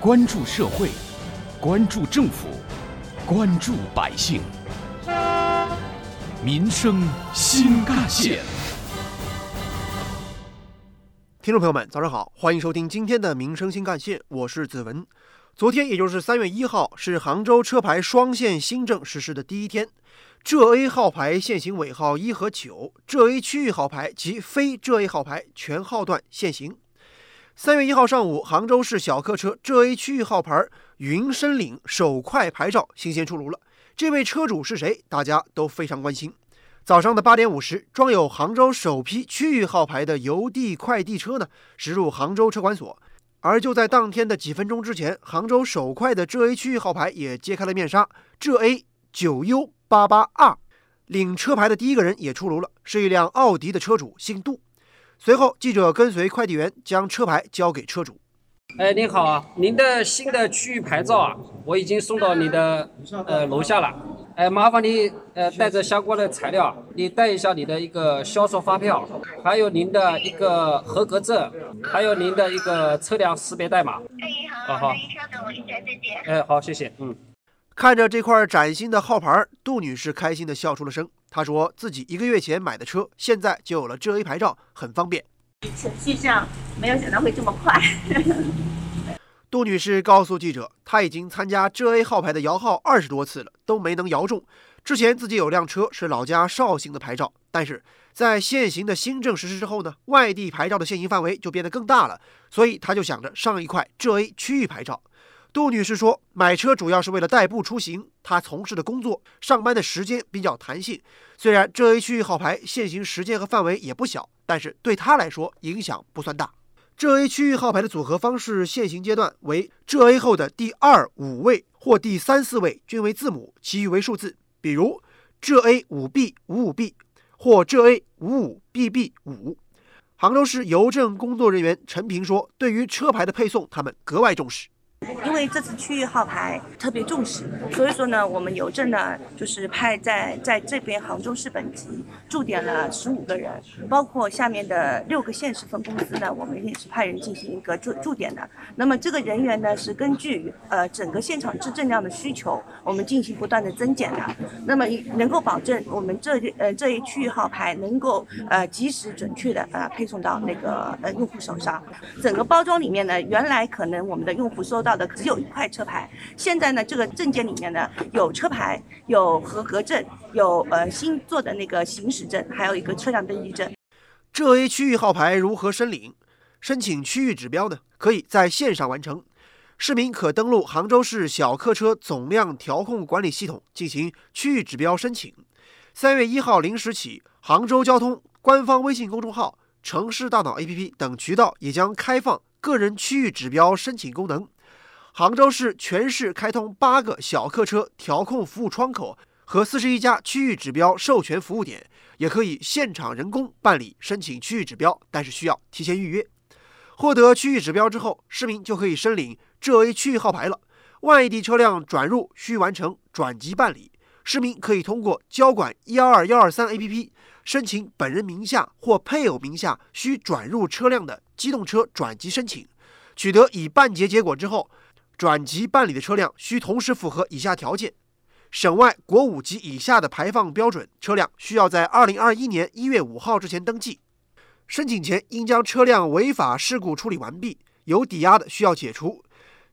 关注社会，关注政府，关注百姓，民生新干线。听众朋友们，早上好，欢迎收听今天的《民生新干线》，我是子文。昨天，也就是三月一号，是杭州车牌双线新政实施的第一天。浙 A 号牌限行尾号一和九，浙 A 区域号牌及非浙 A 号牌全号段限行。三月一号上午，杭州市小客车浙 A 区域号牌云深岭首块牌照新鲜出炉了。这位车主是谁？大家都非常关心。早上的八点五十，装有杭州首批区域号牌的邮递快递车呢驶入杭州车管所。而就在当天的几分钟之前，杭州首块的浙 A 区域号牌也揭开了面纱，浙 A 九 U 八八二领车牌的第一个人也出炉了，是一辆奥迪的车主，姓杜。随后，记者跟随快递员将车牌交给车主。哎，您好啊，您的新的区域牌照啊，我已经送到你的呃楼下了。哎，麻烦你呃带着相关的材料，你带一下你的一个销售发票，还有您的一个合格证，还有您的一个车辆识别代码。哎，好，好，你稍等我一下，再见。哎，好，谢谢，嗯。看着这块崭新的号牌，杜女士开心地笑出了声。她说自己一个月前买的车，现在就有了浙 A 牌照，很方便。程序上没有想到会这么快。杜女士告诉记者，她已经参加浙 A 号牌的摇号二十多次了，都没能摇中。之前自己有辆车是老家绍兴的牌照，但是在现行的新政实施之后呢，外地牌照的限行范围就变得更大了，所以她就想着上一块浙 A 区域牌照。杜女士说：“买车主要是为了代步出行，她从事的工作上班的时间比较弹性。虽然浙 A 区域号牌限行时间和范围也不小，但是对她来说影响不算大。浙 A 区域号牌的组合方式，限行阶段为浙 A 后的第二五位或第三四位均为字母，其余为数字。比如浙 A 五 B 五五 B 或浙 A 五五 BB 五。”杭州市邮政工作人员陈平说：“对于车牌的配送，他们格外重视。”因为这次区域号牌特别重视，所以说呢，我们邮政呢就是派在在这边杭州市本级驻点了十五个人，包括下面的六个县市分公司呢，我们也是派人进行一个驻驻点的。那么这个人员呢是根据呃整个现场质证量的需求，我们进行不断的增减的。那么能够保证我们这呃这一区域号牌能够呃及时准确的呃配送到那个呃用户手上。整个包装里面呢，原来可能我们的用户收到。的只有一块车牌，现在呢，这个证件里面呢有车牌，有合格证，有呃新做的那个行驶证，还有一个车辆登记证。浙 A 区域号牌如何申领？申请区域指标呢？可以在线上完成。市民可登录杭州市小客车总量调控管理系统进行区域指标申请。三月一号零时起，杭州交通官方微信公众号、城市大脑 APP 等渠道也将开放个人区域指标申请功能。杭州市全市开通八个小客车调控服务窗口和四十一家区域指标授权服务点，也可以现场人工办理申请区域指标，但是需要提前预约。获得区域指标之后，市民就可以申领浙 A 区域号牌了。外地车辆转入需完成转籍办理，市民可以通过交管幺二幺二三 APP 申请本人名下或配偶名下需转入车辆的机动车转籍申请。取得已办结结果之后。转籍办理的车辆需同时符合以下条件：省外国五级以下的排放标准车辆需要在二零二一年一月五号之前登记。申请前应将车辆违法事故处理完毕，有抵押的需要解除。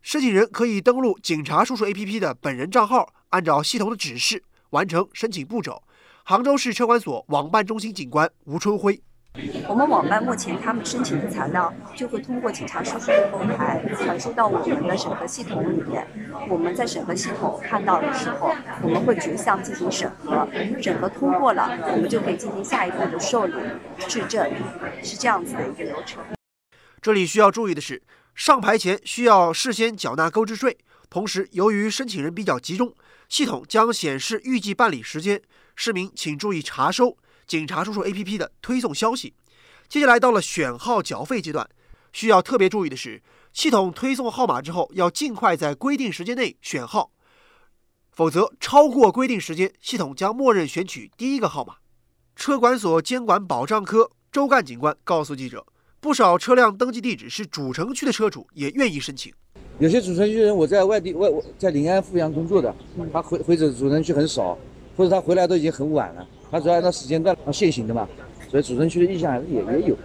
申请人可以登录警察叔叔 APP 的本人账号，按照系统的指示完成申请步骤。杭州市车管所网办中心警官吴春辉。我们网办目前他们申请的材料就会通过警察叔叔的后台传输到我们的审核系统里面。我们在审核系统看到的时候，我们会逐项进行审核，审核通过了，我们就可以进行下一步的受理、质证，是这样子的一个流程。这里需要注意的是，上牌前需要事先缴纳购置税，同时由于申请人比较集中，系统将显示预计办理时间，市民请注意查收。警察叔叔 APP 的推送消息。接下来到了选号缴费阶段，需要特别注意的是，系统推送号码之后，要尽快在规定时间内选号，否则超过规定时间，系统将默认选取第一个号码。车管所监管保障科周干警官告诉记者，不少车辆登记地址是主城区的车主也愿意申请。有些主城区人我在外地外我在临安阜阳工作的，他回回走主城区很少，或者他回来都已经很晚了，他主要按照时间段限行的嘛，所以主城区的意向还是也也有。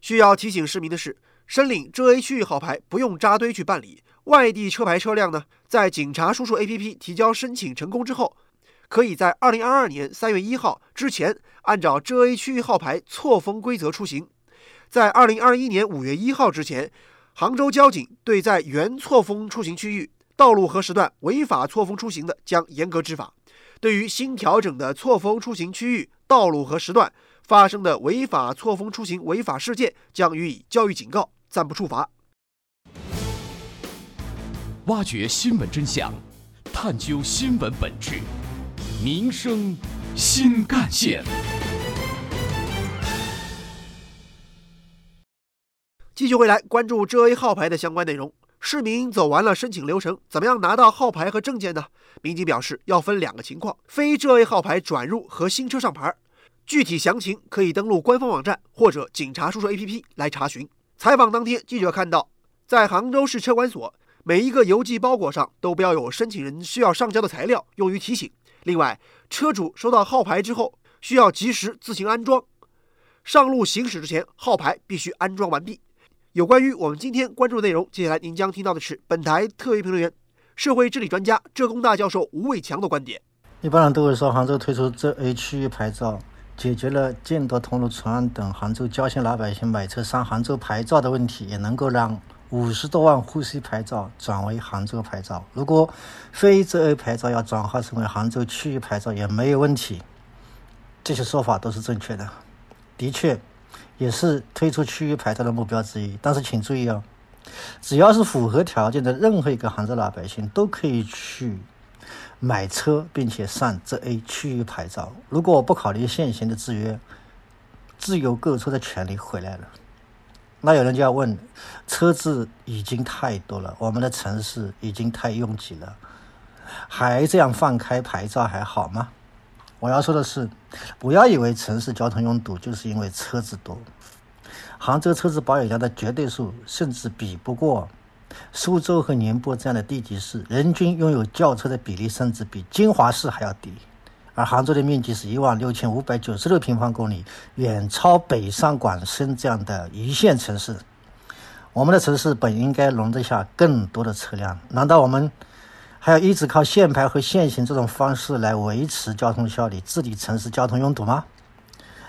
需要提醒市民的是，申领浙 A 区域号牌不用扎堆去办理。外地车牌车辆呢，在警察叔叔 APP 提交申请成功之后，可以在二零二二年三月一号之前，按照浙 A 区域号牌错峰规则出行。在二零二一年五月一号之前，杭州交警对在原错峰出行区域道路和时段违法错峰出行的，将严格执法；对于新调整的错峰出行区域道路和时段发生的违法错峰出行违法事件，将予以教育警告，暂不处罚。挖掘新闻真相，探究新闻本质，民生新干线。继续回来关注浙 A 号牌的相关内容。市民走完了申请流程，怎么样拿到号牌和证件呢？民警表示，要分两个情况：非浙 A 号牌转入和新车上牌。具体详情可以登录官方网站或者警察叔叔 APP 来查询。采访当天，记者看到，在杭州市车管所。每一个邮寄包裹上都标有申请人需要上交的材料，用于提醒。另外，车主收到号牌之后，需要及时自行安装。上路行驶之前，号牌必须安装完毕。有关于我们今天关注的内容，接下来您将听到的是本台特约评论员、社会治理专家浙工大教授吴伟强的观点。一般人都会说，杭州推出浙 A 区牌照，解决了建德通路存案等杭州郊县老百姓买车上杭州牌照的问题，也能够让。五十多万沪 C 牌照转为杭州牌照，如果非浙 A 牌照要转化成为杭州区域牌照也没有问题。这些说法都是正确的，的确也是推出区域牌照的目标之一。但是请注意哦，只要是符合条件的任何一个杭州老百姓都可以去买车，并且上浙 A 区域牌照。如果我不考虑现行的制约，自由购车的权利回来了。那有人就要问：车子已经太多了，我们的城市已经太拥挤了，还这样放开牌照还好吗？我要说的是，不要以为城市交通拥堵就是因为车子多。杭州车子保有量的绝对数甚至比不过苏州和宁波这样的地级市，人均拥有轿车的比例甚至比金华市还要低。而杭州的面积是一万六千五百九十六平方公里，远超北上广深这样的一线城市。我们的城市本应该容得下更多的车辆，难道我们还要一直靠限牌和限行这种方式来维持交通效率、治理城市交通拥堵吗？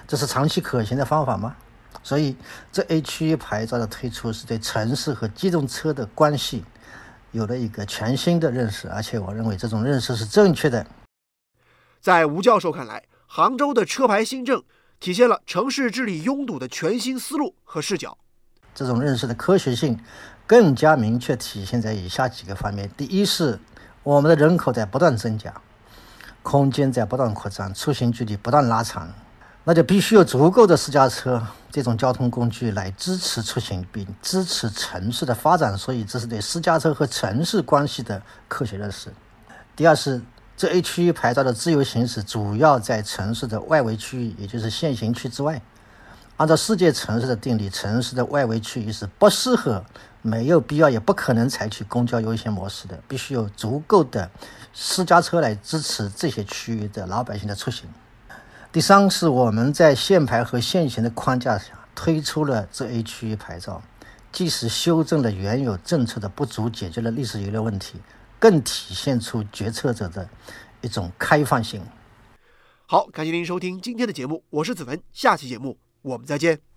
这是长期可行的方法吗？所以，这 A 区域牌照的推出是对城市和机动车的关系有了一个全新的认识，而且我认为这种认识是正确的。在吴教授看来，杭州的车牌新政体现了城市治理拥堵的全新思路和视角。这种认识的科学性更加明确体现在以下几个方面：第一是我们的人口在不断增加，空间在不断扩张，出行距离不断拉长，那就必须有足够的私家车这种交通工具来支持出行并支持城市的发展。所以，这是对私家车和城市关系的科学认识。第二是。这 A 区域牌照的自由行驶主要在城市的外围区域，也就是限行区之外。按照世界城市的定理，城市的外围区域是不适合、没有必要也不可能采取公交优先模式的，必须有足够的私家车来支持这些区域的老百姓的出行。第三是我们在限牌和限行的框架下推出了这 A 区域牌照，既是修正了原有政策的不足，解决了历史遗留问题。更体现出决策者的一种开放性。好，感谢您收听今天的节目，我是子文，下期节目我们再见。